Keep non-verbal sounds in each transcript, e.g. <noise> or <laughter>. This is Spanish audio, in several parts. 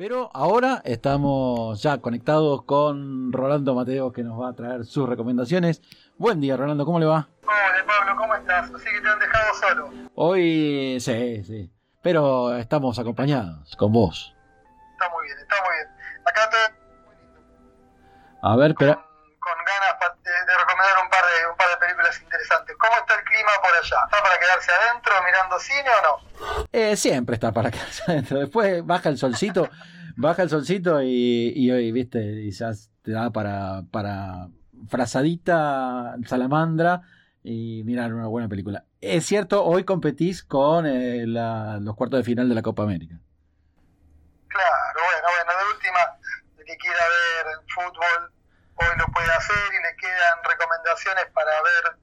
Pero ahora estamos ya conectados con Rolando Mateo que nos va a traer sus recomendaciones. Buen día, Rolando, ¿cómo le va? Hola, Pablo, ¿cómo estás? Así que te han dejado solo. Hoy sí, sí. Pero estamos acompañados con vos. Está muy bien, está muy bien. Acá todo A ver, espera. con, con ganas pa- de, de recomendar un par de, un par de películas interesantes. ¿Cómo está por allá? ¿Está para quedarse adentro mirando cine o no? Eh, siempre está para <laughs> quedarse adentro. Después baja el solcito, baja el solcito y, y hoy, viste, ya te da para, para frazadita, salamandra y mirar una buena película. Es cierto, hoy competís con eh, la- los cuartos de final de la Copa América. Claro, bueno, bueno, de última, el que quiera ver fútbol hoy lo puede hacer y le quedan recomendaciones para ver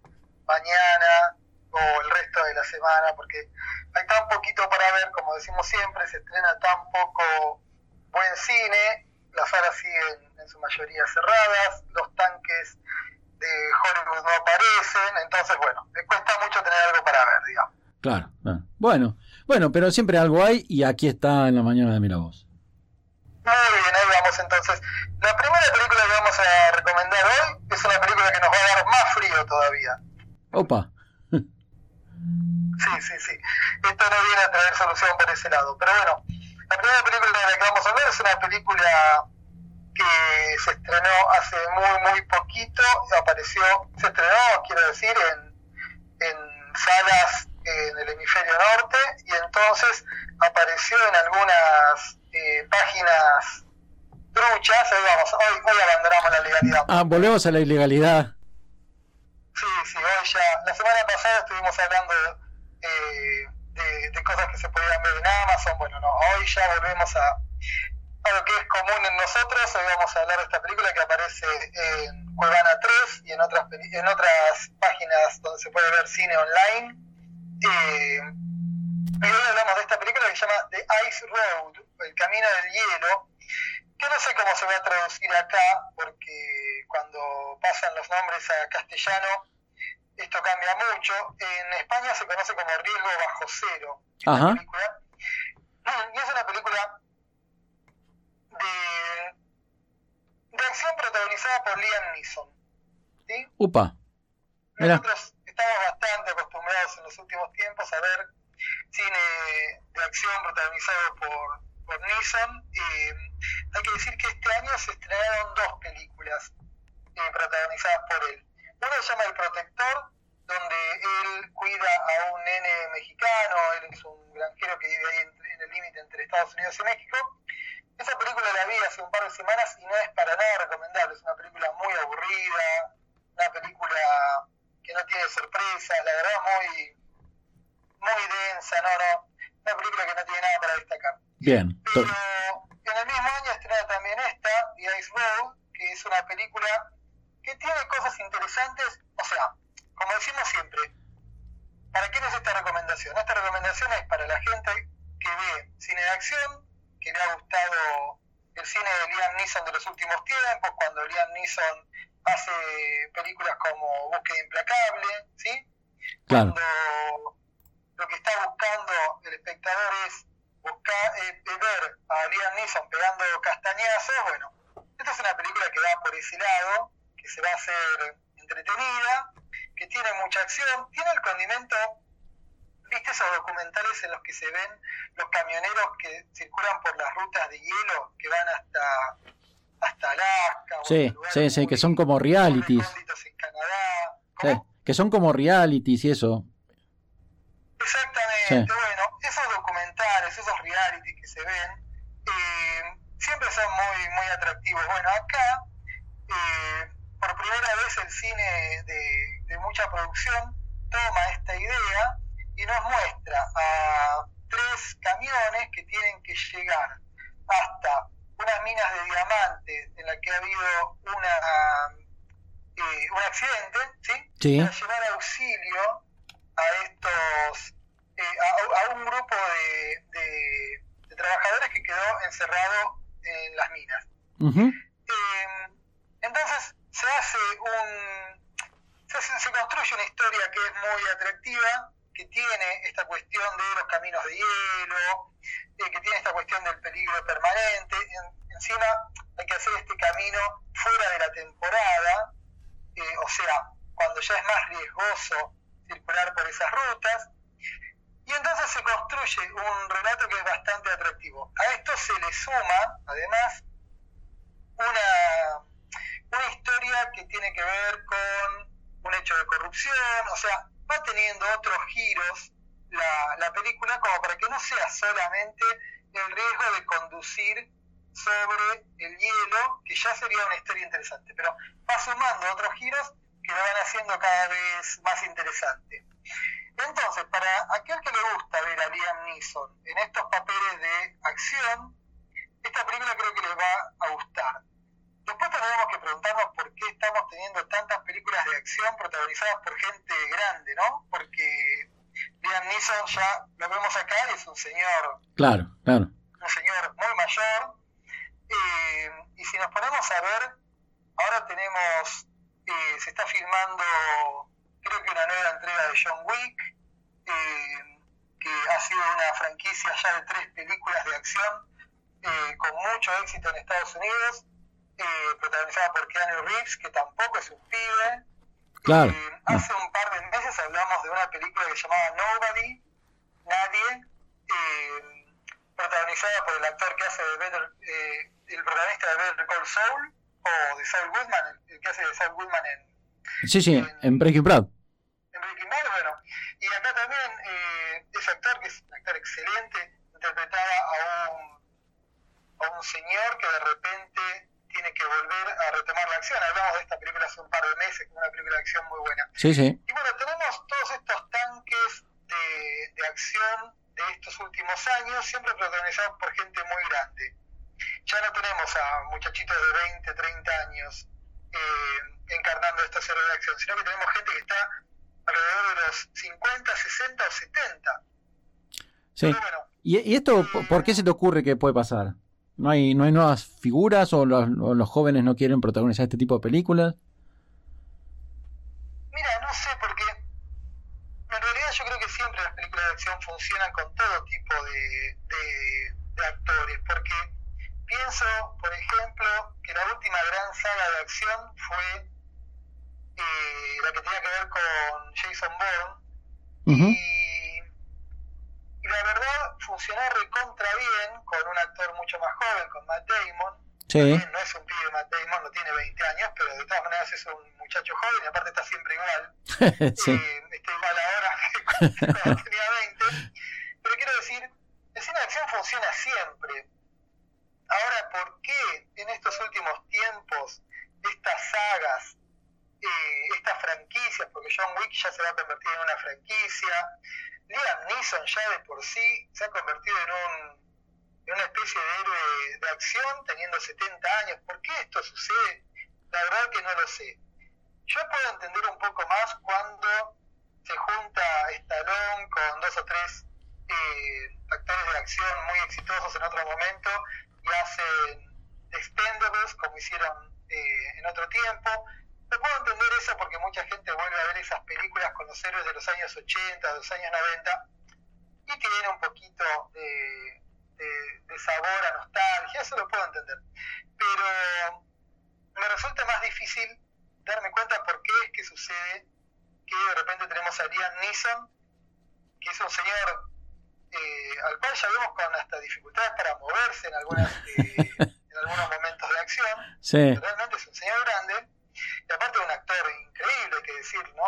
mañana o el resto de la semana, porque hay tan poquito para ver, como decimos siempre, se estrena tan poco buen cine, las salas siguen en su mayoría cerradas, los tanques de Hollywood no aparecen, entonces bueno, le cuesta mucho tener algo para ver, digamos. Claro. claro. Bueno, bueno, pero siempre algo hay y aquí está en la mañana de Miravoz. Muy bien, ahí vamos entonces. La primera película que vamos a recomendar hoy es una película que nos va a dar más frío todavía. Opa. Sí, sí, sí. Esto no viene a traer solución por ese lado. Pero bueno, la primera película de la que vamos a hablar es una película que se estrenó hace muy, muy poquito. Apareció, se estrenó, quiero decir, en, en salas en el hemisferio norte y entonces apareció en algunas eh, páginas truchas. Ahí vamos, hoy, hoy abandonamos la legalidad. Ah, volvemos a la ilegalidad. Sí, sí, hoy ya. La semana pasada estuvimos hablando eh, de, cosas que se podían ver en Amazon. Bueno, no, hoy ya volvemos a, a lo que es común en nosotros. Hoy vamos a hablar de esta película que aparece en Cuevana 3 y en otras, en otras páginas donde se puede ver cine online. Eh, y hoy hablamos de esta película que se llama The Ice Road, El Camino del Hielo, que no sé cómo se va a traducir acá, porque cuando pasan los nombres a castellano, esto cambia mucho. En España se conoce como Riesgo Bajo Cero. esta Ajá. película. Y es una película de, de acción protagonizada por Liam Neeson. ¿sí? Upa. Nosotros estamos bastante acostumbrados en los últimos tiempos a ver cine de acción protagonizado por, por Neeson. Eh, hay que decir que este año se estrenaron dos películas eh, protagonizadas por él. Una se llama El Protector, donde él cuida a un nene mexicano, él es un granjero que vive ahí entre- en el límite entre Estados Unidos y México. Esa película la vi hace un par de semanas y no es para nada recomendable, es una película muy aburrida, una película que no tiene sorpresa, la verdad muy muy densa, no, no, una película que no tiene nada para destacar. Bien. Pero en el mismo año estrena también esta, The Ice Road, que es una película que tiene cosas interesantes, o sea, como decimos siempre, ¿para quién es esta recomendación? Esta recomendación es para la gente que ve cine de acción, que le ha gustado el cine de Liam Neeson de los últimos tiempos, cuando Liam Neeson hace películas como Búsqueda Implacable, ¿sí? Claro. Cuando lo que está buscando el espectador es buscar, eh, ver a Liam Neeson pegando castañazos, bueno, esta es una película que va por ese lado, que se va a hacer entretenida, que tiene mucha acción, tiene el condimento, ¿viste esos documentales en los que se ven los camioneros que circulan por las rutas de hielo que van hasta hasta Alaska? o Sí, sí, sí, que son como realities. en Canadá. Que son como realities y eso. Exactamente, Sí. bueno, esos documentales, esos realities que se ven, eh, siempre son muy, muy atractivos. Bueno, acá, eh, por primera vez el cine de, de mucha producción toma esta idea y nos muestra a tres camiones que tienen que llegar hasta unas minas de diamantes en la que ha habido una, eh, un accidente, ¿sí? Sí. Para llevar auxilio a estos, eh, a, a un grupo de, de- de trabajadores que quedó encerrado en las minas. Eh, entonces se hace un se, construye una historia que es muy atractiva que tiene esta cuestión de los caminos de hielo eh, que tiene esta cuestión del peligro permanente. encima hay que hacer este camino fuera de la temporada, eh, o sea, cuando ya es más riesgoso circular por esas rutas. Y entonces se construye un relato que es bastante atractivo. A esto se le suma, además, una, una historia que tiene que ver con un hecho de corrupción, o sea, va teniendo otros giros la, la película como para que no sea solamente el riesgo de conducir sobre el hielo, que ya sería una historia interesante, pero va sumando otros giros que lo van haciendo cada vez más interesante. Entonces, para aquel que le gusta ver a Liam Neeson en estos papeles de acción, esta película creo que les va a gustar. Después tendremos que preguntarnos por qué estamos teniendo tantas películas de acción protagonizadas por gente grande, ¿no? Porque Liam Neeson ya lo vemos acá y es un señor. Claro, claro. Un señor muy mayor. Eh, y si nos ponemos a ver, ahora tenemos. Eh, se está filmando, creo que una nueva entrega de John Wick, eh, que ha sido una franquicia ya de tres películas de acción con mucho éxito en Estados Unidos, protagonizada por Keanu Reeves, que tampoco es un pibe. Claro. hace un par de meses hablamos de una película que se llamaba Nobody, Nadie, eh, protagonizada por el actor que hace de Better, eh, el protagonista de Better Call Saul, o de Saul Goodman, el, que hace de Saul Goodman en... Sí, sí, en, Breaking Bad. En Breaking Bad, bueno. Y acá también eh, ese actor, que es un actor excelente, interpretaba a un, a un señor que de repente tiene que volver a retomar la acción. Hablamos de esta película hace un par de meses, una película de acción muy buena. Sí, sí. Y bueno, tenemos todos estos tanques de, de acción de estos últimos años, siempre protagonizados por gente muy grande. Ya no tenemos a muchachitos de 20, 30 años eh, encarnando estos héroes de acción, sino que tenemos gente que está alrededor de los 50, 60 o 70. Sí. ¿Y, ¿Y, esto eh, por qué se te ocurre que puede pasar? ¿No hay, no hay nuevas figuras o los, o los jóvenes no quieren protagonizar este tipo de películas? Mira, no sé, porque en realidad yo creo que siempre las películas de acción funcionan con todo tipo de, de, actores, porque pienso, por ejemplo, que la última gran saga de acción fue eh, la que tenía que ver con Jason Bourne, y y la verdad funcionó recontra bien con un actor mucho más joven, con Matt Damon. Sí. no es un pibe Matt Damon, no tiene 20 años, pero de todas maneras es un muchacho joven y aparte está siempre igual. <laughs> sí. eh, está igual ahora <laughs> que cuando <laughs> tenía 20. Pero quiero decir, el cine de acción funciona siempre. Ahora, ¿por qué en estos últimos tiempos estas sagas, eh, estas franquicias, porque John Wick ya se va a convertir en una franquicia, Liam Neeson ya de por sí se ha convertido en, un, una especie de héroe de acción teniendo 70 años. ¿Por qué esto sucede? La verdad que no lo sé. Yo puedo entender un poco más cuando se junta Stallone con dos o tres eh, actores de acción muy exitosos en otro momento y hacen expendables como hicieron eh, en otro tiempo puedo entender eso porque mucha gente vuelve a ver esas películas con los héroes de los años 80, de los años 90 y tiene un poquito de, de, sabor a nostalgia, eso lo puedo entender. Pero me resulta más difícil darme cuenta por qué es que sucede que de repente tenemos a Liam Neeson, que es un señor eh, al cual ya vemos con hasta dificultades para moverse en, algunas, eh, <laughs> en algunos momentos de acción. Sí es un señor grande y aparte un actor increíble, hay que decir, ¿no?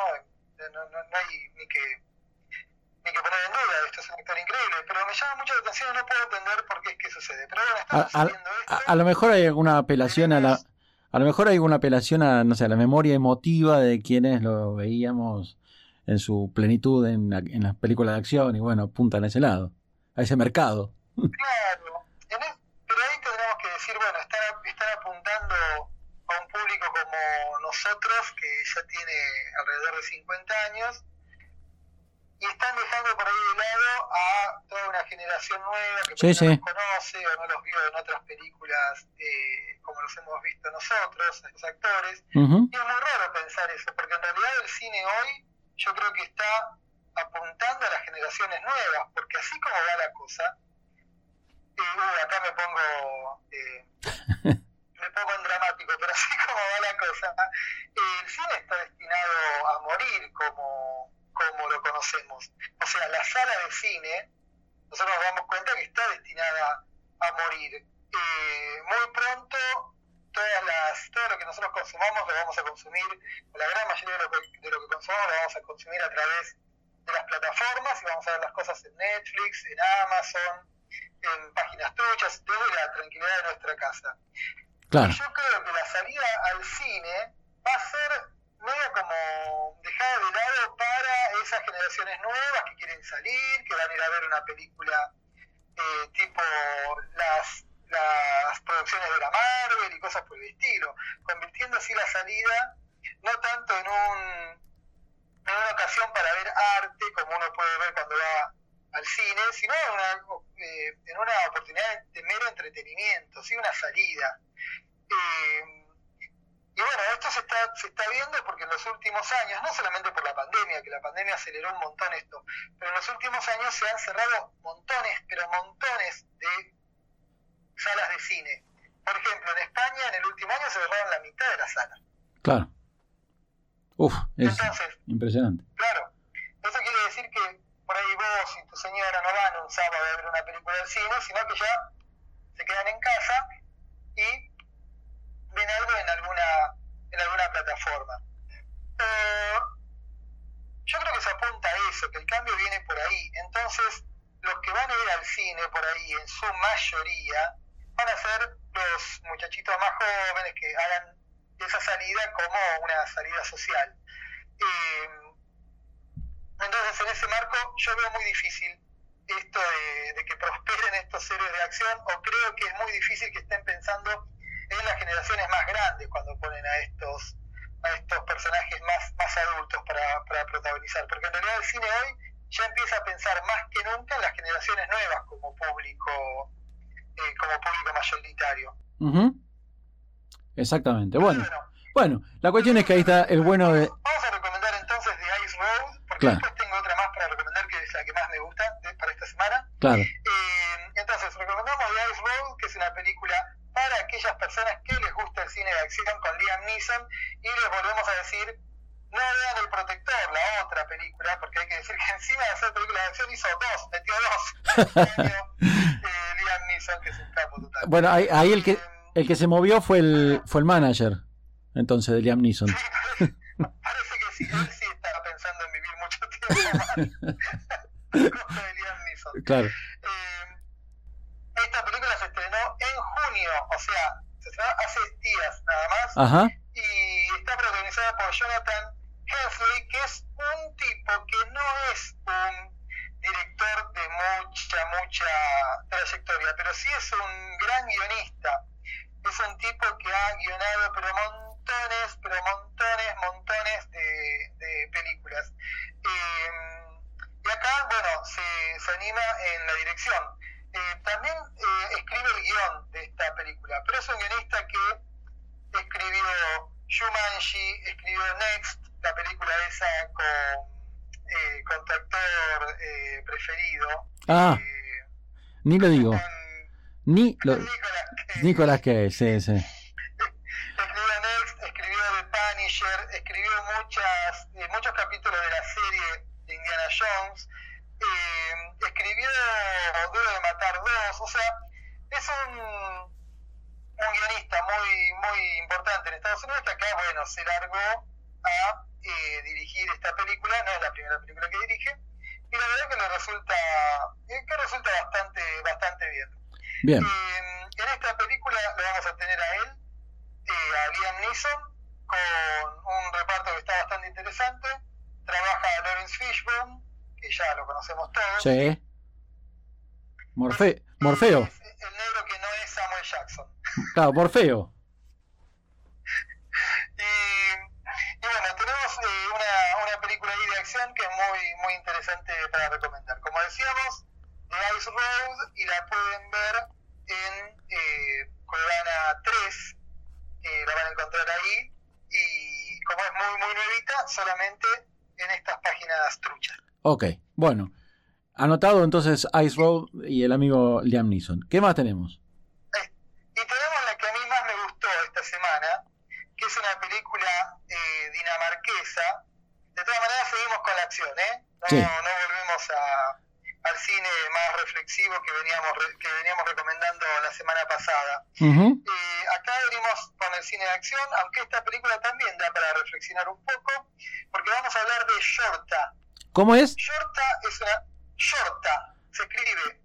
No, no, no hay ni que, ni que poner en duda, esto es un actor increíble, pero me llama mucho la atención no puedo entender por qué es que sucede. Pero bueno, está a, sucediendo a, esto. A, a, lo mejor hay alguna apelación a la... A lo mejor hay alguna apelación a, no sé, a la memoria emotiva de quienes lo veíamos en su plenitud en, en las películas de acción y bueno, apuntan a ese lado, a ese mercado. Claro, en pero ahí tendremos que decir, bueno, están, están apuntando a un público como nosotros, que ya tiene alrededor de 50 años, y están dejando por ahí de lado a toda una generación nueva que sí, no los conoce o no los vio en otras películas eh, como los hemos visto nosotros, los actores. Uh -huh. Y es muy raro pensar eso, porque en realidad el cine hoy yo creo que está apuntando a las generaciones nuevas, porque así como va la cosa, Y uh, acá me pongo, eh, <laughs> me pongo en dramático, pero así como va la cosa, el cine está destinado a morir como, como lo conocemos. O sea, la sala de cine, nosotros nos damos cuenta que está destinada a morir. Eh, muy pronto todas las, todo lo que nosotros consumamos lo vamos a consumir, la gran mayoría de lo, que, de lo que consumamos lo vamos a consumir a través de las plataformas y vamos a ver las cosas en Netflix, en Amazon, en páginas truchas, desde la tranquilidad de nuestra casa. Claro. Yo creo que la salida al cine va a ser medio como dejada de lado para esas generaciones nuevas que quieren salir, que van a ir a ver una película eh, tipo las las producciones de la Marvel y cosas por el estilo, convirtiendo así la salida no tanto en un en una ocasión para ver arte como uno puede ver cuando va al cine, sino en una, eh, en una oportunidad de mero entretenimiento, ¿sí? una salida. Eh, y bueno, esto se está, se está viendo porque en los últimos años, no solamente por la pandemia, que la pandemia aceleró un montón esto, pero en los últimos años se han cerrado montones, pero montones de salas de cine. Por ejemplo, en España en el último año se cerraron la mitad de las salas. Claro. Uf, es Entonces, impresionante. Claro, eso quiere decir que por ahí vos y tu señora no van un sábado a ver una película del cine, sino que ya se quedan en casa y ven algo en alguna, en alguna plataforma. Eh, yo creo que se apunta a eso, que el cambio viene por ahí. Entonces, los que van a ir al cine por ahí, en su mayoría, van a ser los muchachitos más jóvenes que hagan esa salida como una salida social. Eh, entonces, en ese marco, yo veo muy difícil esto de, que prosperen estos héroes de acción, o creo que es muy difícil que estén pensando en las generaciones más grandes cuando ponen a estos a estos personajes más, más adultos para, para protagonizar, porque en realidad el cine hoy ya empieza a pensar más que nunca en las generaciones nuevas como público eh, como público mayoritario. Uh -huh. Exactamente. Bueno, bueno, la cuestión es que ahí está el bueno de... Vamos a recomendar entonces The Ice Road, porque Claro. después tengo otra más para recomendar que es la que más me gusta para esta semana. Claro, Eh, entonces, recomendamos The Ice Road, que es una película para aquellas personas que les gusta el cine de acción con Liam Neeson, y les volvemos a decir, no vean El Protector, la otra película, porque hay que decir que encima de hacer películas de acción hizo dos, metió dos. <laughs> Eh, Liam Neeson, que es un capo total. bueno, ahí, ahí el que Eh, el que se movió fue el fue el manager, entonces de Liam Neeson. <laughs> Parece, que sí, él sí estaba pensando en vivir mucho tiempo más. <laughs> Cosa de Liam Neeson. Claro, Eh, esta película se estrenó en junio, o sea, se estrenó hace días nada más, ajá, y está protagonizada por Jonathan Hensley, que es un tipo que no es un director de mucha, mucha trayectoria, pero sí es un gran guionista. Es un tipo que ha guionado pero montones, pero montones, montones de, de películas. Eh, y acá, bueno, se, se anima en la dirección. Eh, también eh, escribe el guion de esta película, pero es un guionista que escribió Shumanji, escribió Next, la película esa con, eh, con tu actor eh, preferido. Ah. eh, ni lo digo, con ni lo Nicolas Cage. <laughs> Nicolas Cage, sí, sí. Escribió Next, escribió The Punisher, escribió muchas, eh, muchos capítulos de la serie de Indiana Jones, eh, escribió Duro de Matar dos, o sea, es un, un guionista muy, muy importante en Estados Unidos que acá, bueno, se largó a eh, dirigir esta película, no es la primera película que dirige, y la verdad que le resulta, eh, que resulta bastante, bastante bien. Bien, Eh, en esta película lo vamos a tener a él, eh, a Liam Neeson, con un reparto que está bastante interesante. Trabaja Lawrence Fishburne, que ya lo conocemos todos. sí. Morfe Morfeo, Es el negro que no es Samuel Jackson. <laughs> claro, Morfeo. <laughs> Y, y bueno, tenemos eh, una, una película ahí de acción que es muy, muy interesante para recomendar. Como decíamos, The Ice Road y la pueden ver en eh, Cuevana 3. eh, la van a encontrar ahí. Y como es muy, muy nuevita, solamente en estas páginas truchas. Ok, bueno. Anotado entonces Ice Road y el amigo Liam Neeson. ¿Qué más tenemos? Eh, y tenemos la que a mí más me gustó esta semana, que es una película eh, dinamarquesa. De todas maneras seguimos con la acción, ¿eh? No, Sí. no volvemos a, al cine más reflexivo que veníamos, que veníamos recomendando la semana pasada. Eh, acá venimos con el cine de acción, aunque esta película también da para reflexionar un poco, porque vamos a hablar de Shorta. ¿Cómo es? Shorta es una. Shorta se escribe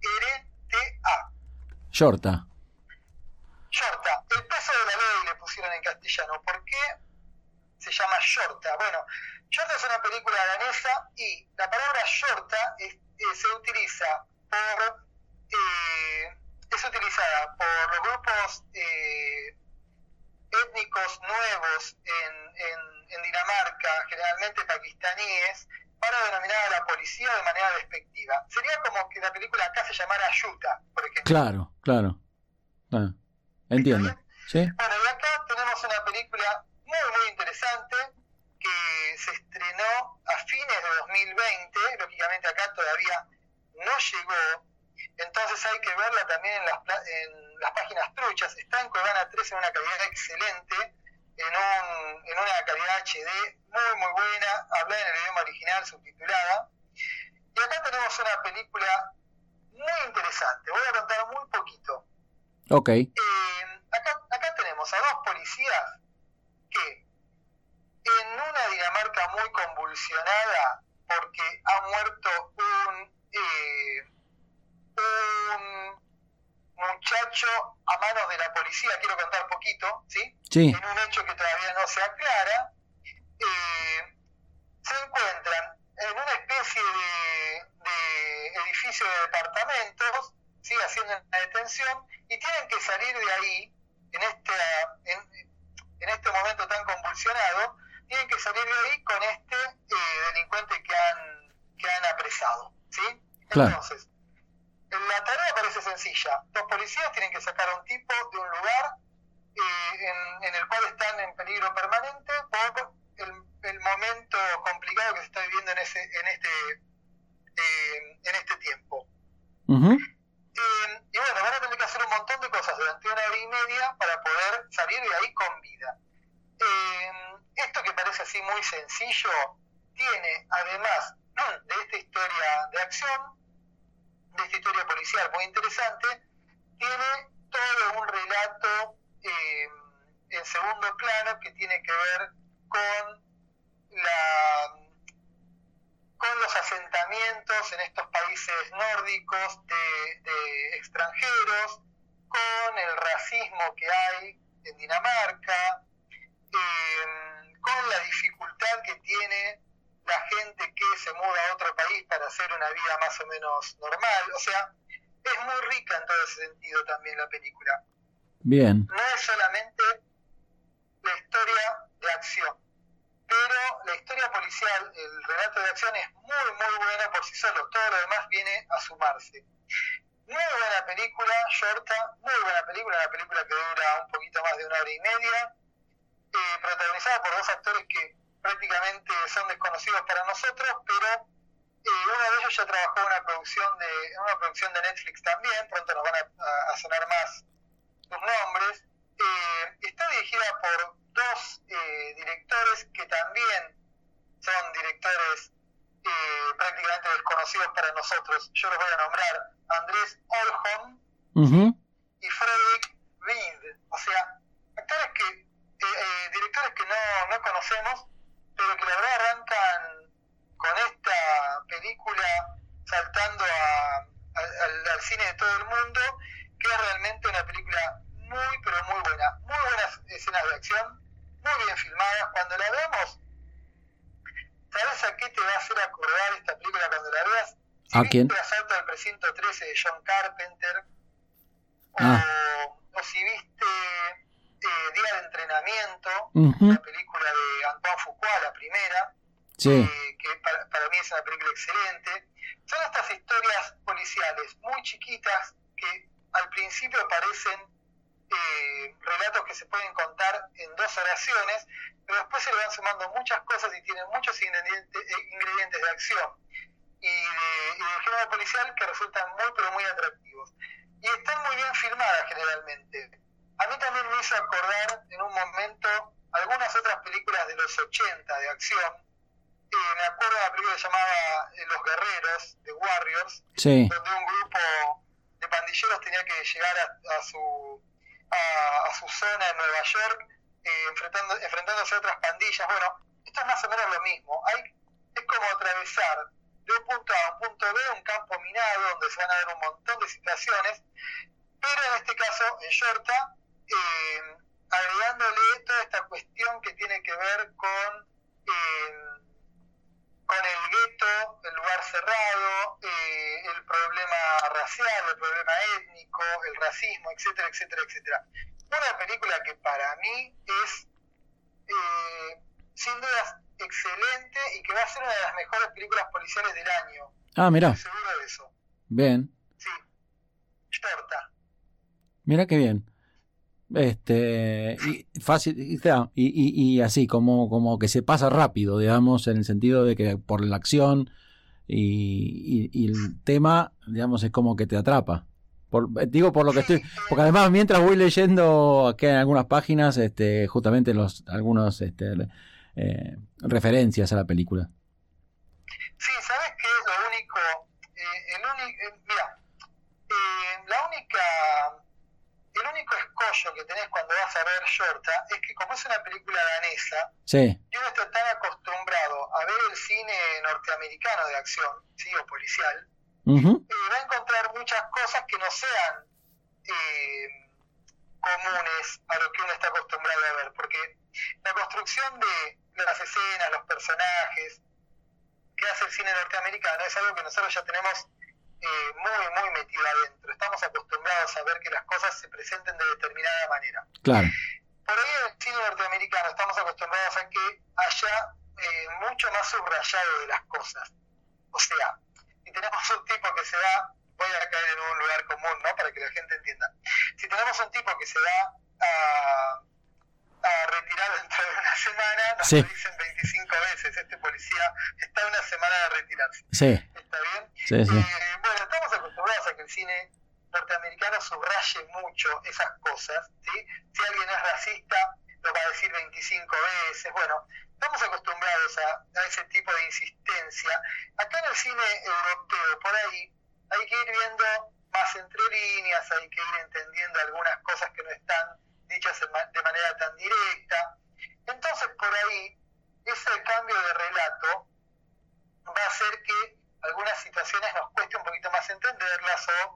S-H-O-R-T-A. Shorta. Shorta. El peso de la ley le pusieron en castellano. ¿Por qué se llama Shorta? Bueno, Shorta es una película danesa y la palabra Shorta es- eh, se utiliza por. eh, es utilizada por los grupos eh, étnicos nuevos en, en- en Dinamarca, generalmente pakistaníes, para denominar a la policía de manera despectiva. Sería como que la película acá se llamara Yuta, por ejemplo. Claro, claro. Ah, entiendo. ¿Sí? Bueno, y acá tenemos una película muy, muy interesante que se estrenó a fines de 2020. Lógicamente acá todavía no llegó. Entonces hay que verla también en las, en las páginas truchas. Está en Cuevana 3 en una calidad excelente, en, un, en una calidad HD muy, muy buena, hablada en el idioma original, subtitulada. Y acá tenemos una película muy interesante. Voy a contar muy poquito. Ok. Eh, acá, acá tenemos a dos policías que en una Dinamarca muy convulsionada porque ha muerto un, eh, un muchacho a manos de la policía, quiero contar poquito, ¿sí? Sí. en un hecho que todavía no se aclara, eh, se encuentran en una especie de, de edificio de departamentos, ¿sí? haciendo una detención, y tienen que salir de ahí, en este, en, en este momento tan convulsionado, tienen que salir de ahí con este eh, delincuente que han, que han apresado. ¿sí? Claro. Entonces, la tarea sencilla. Los policías tienen que sacar a un tipo de un lugar eh, en, en el cual están en peligro permanente por el, el momento complicado que se está viviendo en ese en este eh, en este tiempo. Eh, y bueno, van a tener que hacer un montón de cosas durante una hora y media para poder salir de ahí con vida. Esto que parece así muy sencillo, tiene además <clears throat> de esta historia de acción, esta historia policial muy interesante, tiene todo un relato eh, en segundo plano que tiene que ver con la con los asentamientos en estos países nórdicos de extranjeros, con el racismo que hay en Dinamarca, eh, con la dificultad que tiene la gente que se muda a otro país para hacer una vida más o menos normal. O sea, es muy rica en todo ese sentido también la película. Bien. No es solamente la historia de acción, pero la historia policial, el relato de acción es muy, muy bueno por sí solo. Todo lo demás viene a sumarse. Muy buena película, Shorta, muy buena película, una película que dura un poquito más de una hora y media, eh, protagonizada por dos actores que prácticamente son desconocidos para nosotros, pero eh, uno de ellos ya trabajó en una producción de, una producción de Netflix también, pronto nos van a, sonar más sus nombres. Eh, está dirigida por dos eh, directores que también son directores eh, prácticamente desconocidos para nosotros. Yo los voy a nombrar Andrés Olholm y Frederick Reed. O sea, actores que, eh, eh, directores que no, no conocemos, pero que la verdad arrancan con esta película saltando a- a- al, al cine de todo el mundo, que es realmente una película muy, pero muy buena. Muy buenas escenas de acción, muy bien filmadas. Cuando la veamos, ¿sabes a qué te va a hacer acordar esta película cuando la veas? Si ¿A viste quién? Asalto al Precinto 13 de John Carpenter, Ah. o, o si viste eh, Día de Entrenamiento, Ujú. la película de Antoine Fuqua, la primera, Sí. eh, que para, para mí es una película excelente. Son estas historias policiales muy chiquitas que al principio parecen eh, relatos que se pueden contar en dos oraciones, pero después se le van sumando muchas cosas y tienen muchos ingredientes, eh, ingredientes de acción. y de, y de género policial que resultan muy, pero muy atractivos. Y están muy bien filmadas generalmente. A mí también me hizo acordar en un momento algunas otras películas de los 80 de acción. Eh, me acuerdo de una película llamada eh, Los Guerreros, The Warriors, Sí, donde un grupo de pandilleros tenía que llegar a, a su a, a su zona en Nueva York eh, enfrentando, enfrentándose a otras pandillas. Bueno, esto es más o menos lo mismo. Hay, es como atravesar de un punto A a un punto B un campo minado donde se van a ver un montón de situaciones, pero en este caso en Shorta, eh, agregándole toda esta cuestión que tiene que ver con eh, con el gueto, el lugar cerrado, eh, el problema racial, el problema étnico, el racismo, etcétera, etcétera, etcétera. Una película que para mí es, eh, sin dudas, excelente y que va a ser una de las mejores películas policiales del año. ah, mira, seguro de eso. bien, Sí. Shorta. mira qué bien. Este, y fácil, y, y, así, como, como que se pasa rápido, digamos, en el sentido de que por la acción y, y- el tema, digamos, es como que te atrapa. Por, digo por lo que estoy, eh, porque además mientras voy leyendo aquí en algunas páginas, este, justamente los, algunos, este, eh, referencias a la película. Sí, ¿sabes qué lo único? Eh, el uni- eh, mira, eh, la única, el escollo que tenés cuando vas a ver Shorta es que como es una película danesa, Sí, y uno está tan acostumbrado a ver el cine norteamericano de acción, sí, o policial, eh, va a encontrar muchas cosas que no sean eh, comunes a lo que uno está acostumbrado a ver, porque la construcción de las escenas, los personajes que hace el cine norteamericano es algo que nosotros ya tenemos eh, muy, muy metido adentro. Estamos acostumbrados a ver que las cosas se presenten de determinada manera. claro, Por ahí en el cine norteamericano estamos acostumbrados a que haya eh, mucho más subrayado de las cosas. O sea, si tenemos un tipo que se va, voy a caer en un lugar común, ¿no? Para que la gente entienda. Si tenemos un tipo que se va a, a retirar dentro de una semana, nos Sí. lo dicen 25 veces, este policía está una semana de retirarse. sí, ¿Está bien? sí, Eh, bueno, estamos acostumbrados a que el cine norteamericano subraye mucho esas cosas, ¿sí? Si alguien es racista, lo va a decir 25 veces, bueno, estamos acostumbrados a, a ese tipo de insistencia. Acá en el cine europeo, por ahí, hay que ir viendo más entre líneas, hay que ir entendiendo algunas cosas que no están dichas de manera tan directa. Entonces, por ahí, ese cambio de relato va a hacer que algunas situaciones nos cueste un poquito más entenderlas o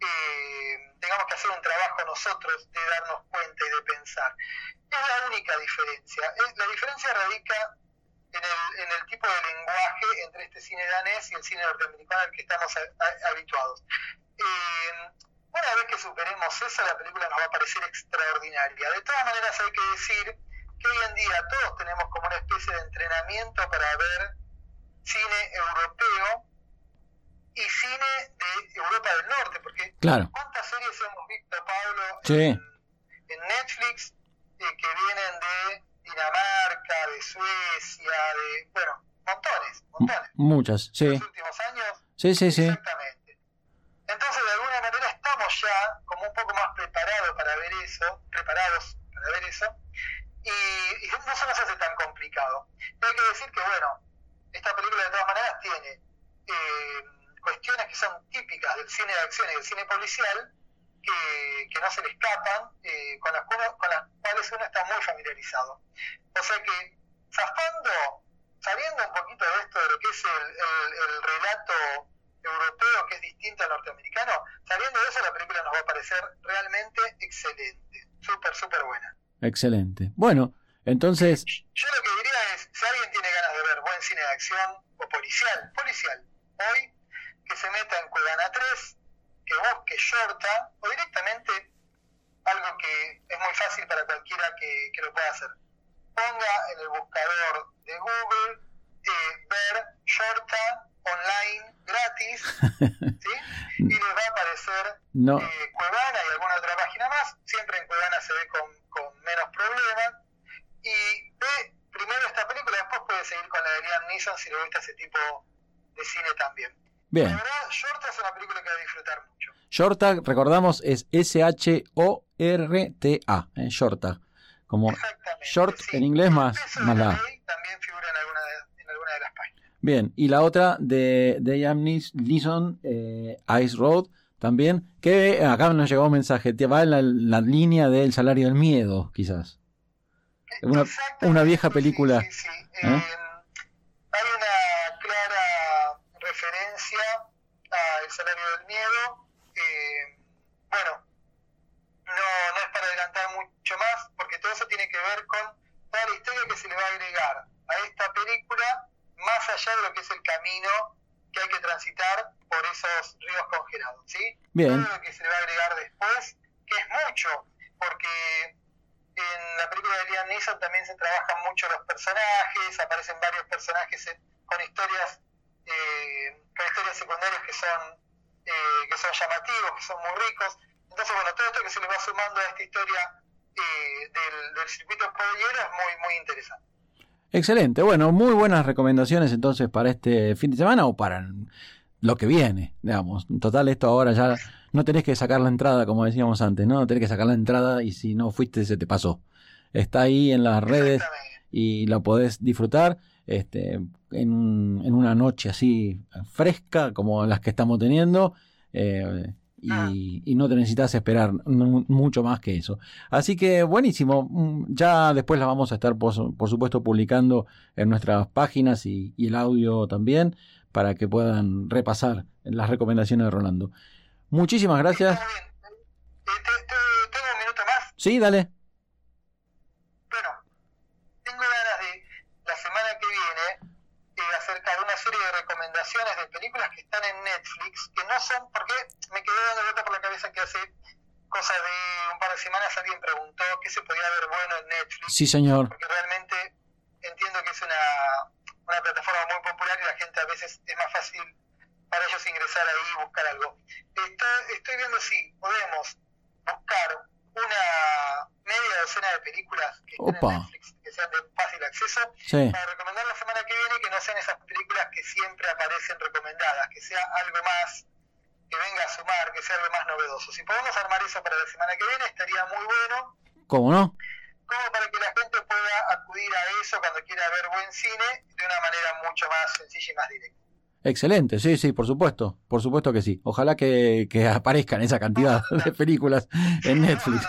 eh, tengamos que hacer un trabajo nosotros de darnos cuenta y de pensar. Es la única diferencia. La diferencia radica en el, tipo de lenguaje entre este cine danés y el cine norteamericano al que estamos a- habituados. Eh, una vez que superemos eso, la película nos va a parecer extraordinaria. De todas maneras, hay que decir que hoy en día todos tenemos como una especie de entrenamiento para ver cine europeo y cine de Europa del Norte, porque claro, ¿cuántas series hemos visto, Pablo, Sí. en, en Netflix eh, que vienen de Dinamarca, de Suecia, de, bueno, montones, montones, muchas, sí, los últimos años? sí, sí, sí, Exactamente. Entonces, de ya como un poco más preparados para ver eso, preparados para ver eso, y, y no se nos hace tan complicado. Pero hay que decir que, bueno, esta película de todas maneras tiene eh, cuestiones que son típicas del cine de acción y del cine policial, que, no se le escapan, eh, con, las, cuales uno está muy familiarizado. O sea que, zafando, sabiendo un poquito de esto, de lo que es el relato europeo que es distinto al norteamericano, sabiendo de eso la película nos va a parecer realmente excelente, súper, súper buena. excelente. Bueno, entonces, Yo lo que diría es, si alguien tiene ganas de ver buen cine de acción o policial, policial, hoy, que se meta en Cuevana 3, que busque Shorta, o directamente algo que es muy fácil para cualquiera que, que lo pueda hacer. Ponga en el buscador de Google eh, ver Shorta online gratis, ¿sí? <laughs> Y les va a aparecer no, eh, Cuevana y alguna otra página más. Siempre en Cuevana se ve con, con menos problemas. Y ve primero esta película, después puede seguir con la de Liam Neeson si le gusta ese tipo de cine también. Bien. La verdad, Shorta es una película que va a disfrutar mucho. Shorta, recordamos, es S-H-O-R-T-A. Eh, Shorta. Como short sí. en inglés más, más la también figura en alguna de, en alguna de las páginas. Bien, y la otra de, de Liam Neeson, eh, Ice Road, también, que acá nos llegó un mensaje, te va en la, la línea del salario del miedo, quizás. Una- Exactamente, una vieja sí, película, sí, sí. ¿eh? Eh, hay una clara referencia a El salario del miedo. Eh, bueno, no, no es para adelantar mucho más, porque todo eso tiene que ver con toda la historia que se le va a agregar a esta película, más allá de lo que es el camino que hay que transitar por esos ríos congelados, ¿sí? Bien. Todo lo que se le va a agregar después, que es mucho, porque en la película de Liam Neeson también se trabajan mucho los personajes, aparecen varios personajes en- con historias eh, con historias secundarias que son eh, que son llamativos, que son muy ricos. Entonces, bueno, todo esto que se le va sumando a esta historia eh, del, del circuito pollero es muy, muy interesante. Excelente, bueno, muy buenas recomendaciones entonces para este fin de semana o para lo que viene, digamos. En total, esto ahora ya no tenés que sacar la entrada, como decíamos antes, ¿no? Tenés que sacar la entrada y si no fuiste, se te pasó. Está ahí en las redes y la podés disfrutar este, en, en una noche así fresca como las que estamos teniendo eh, y, y no te necesitas esperar mu- mucho más que eso. Así que buenísimo, Mm, ya después la vamos a estar por, su- por supuesto publicando en nuestras páginas y, y el audio también para que puedan repasar las recomendaciones de Rolando. Muchísimas gracias. Está bien. Eh, te- te- ¿Tengo un minuto más? Sí, dale. Bueno, tengo ganas de la semana que viene eh, acercar una serie de recomendaciones de películas que están que no son, porque me quedé dando vuelta por la cabeza que hace cosa de un par de semanas alguien preguntó qué se podía ver bueno en Netflix, Sí, señor. porque realmente entiendo que es una, una plataforma muy popular y la gente a veces es más fácil para ellos ingresar ahí y buscar algo. Estoy, estoy viendo si podemos buscar una media docena de películas que estén Opa. en Netflix, sean de fácil acceso, Sí, para recomendar la semana que viene que no sean esas películas que siempre aparecen recomendadas, que sea algo más que venga a sumar, que sea algo más novedoso. Si podemos armar eso para la semana que viene, estaría muy bueno, ¿cómo no? como para que la gente pueda acudir a eso cuando quiera ver buen cine de una manera mucho más sencilla y más directa. Excelente, sí, sí, por supuesto, por supuesto que sí. Ojalá que, que aparezcan esa cantidad de películas en Netflix.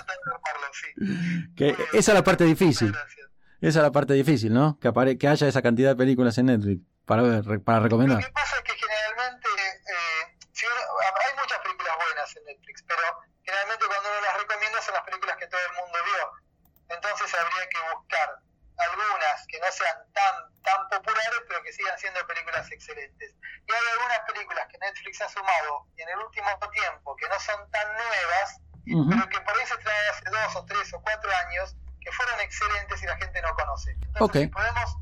Que esa es la parte difícil. Esa es la parte difícil, ¿no? Que, apare- que haya esa cantidad de películas en Netflix para ver, para Lo recomendar. que pasa es que generalmente, eh, si uno- hay muchas películas buenas en Netflix, pero generalmente cuando uno las recomienda son las películas que todo el mundo vio. Entonces habría que buscar algunas que no sean tan tan populares, pero que sigan siendo películas excelentes. Y hay algunas películas que Netflix ha sumado en el último tiempo que no son tan nuevas, pero que por ahí se estrenaron hace dos o tres o cuatro años, que fueron excelentes y la gente no conoce. Entonces, Ok. si podemos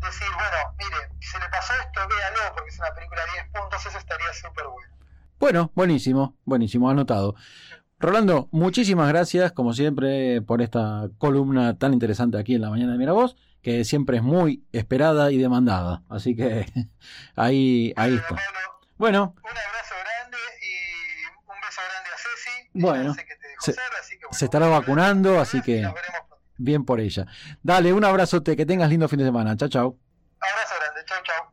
decir, bueno, mire, si se le pasó esto, véalo, porque es una película de 10 puntos, eso estaría súper bueno. Bueno, buenísimo, buenísimo, anotado. Rolando, muchísimas gracias, como siempre, por esta columna tan interesante aquí en la mañana de Miravoz, que siempre es muy esperada y demandada. Así que <laughs> ahí, ahí Bueno, está. Bueno, un abrazo grande y un beso grande a Ceci. Bueno, que te dejó se- sola, así que, bueno, se estará vacunando, así que Nos veremos pronto. Bien por ella. Dale, un abrazote, que tengas lindo fin de semana. Chao, chao. Abrazo grande, chau, chau.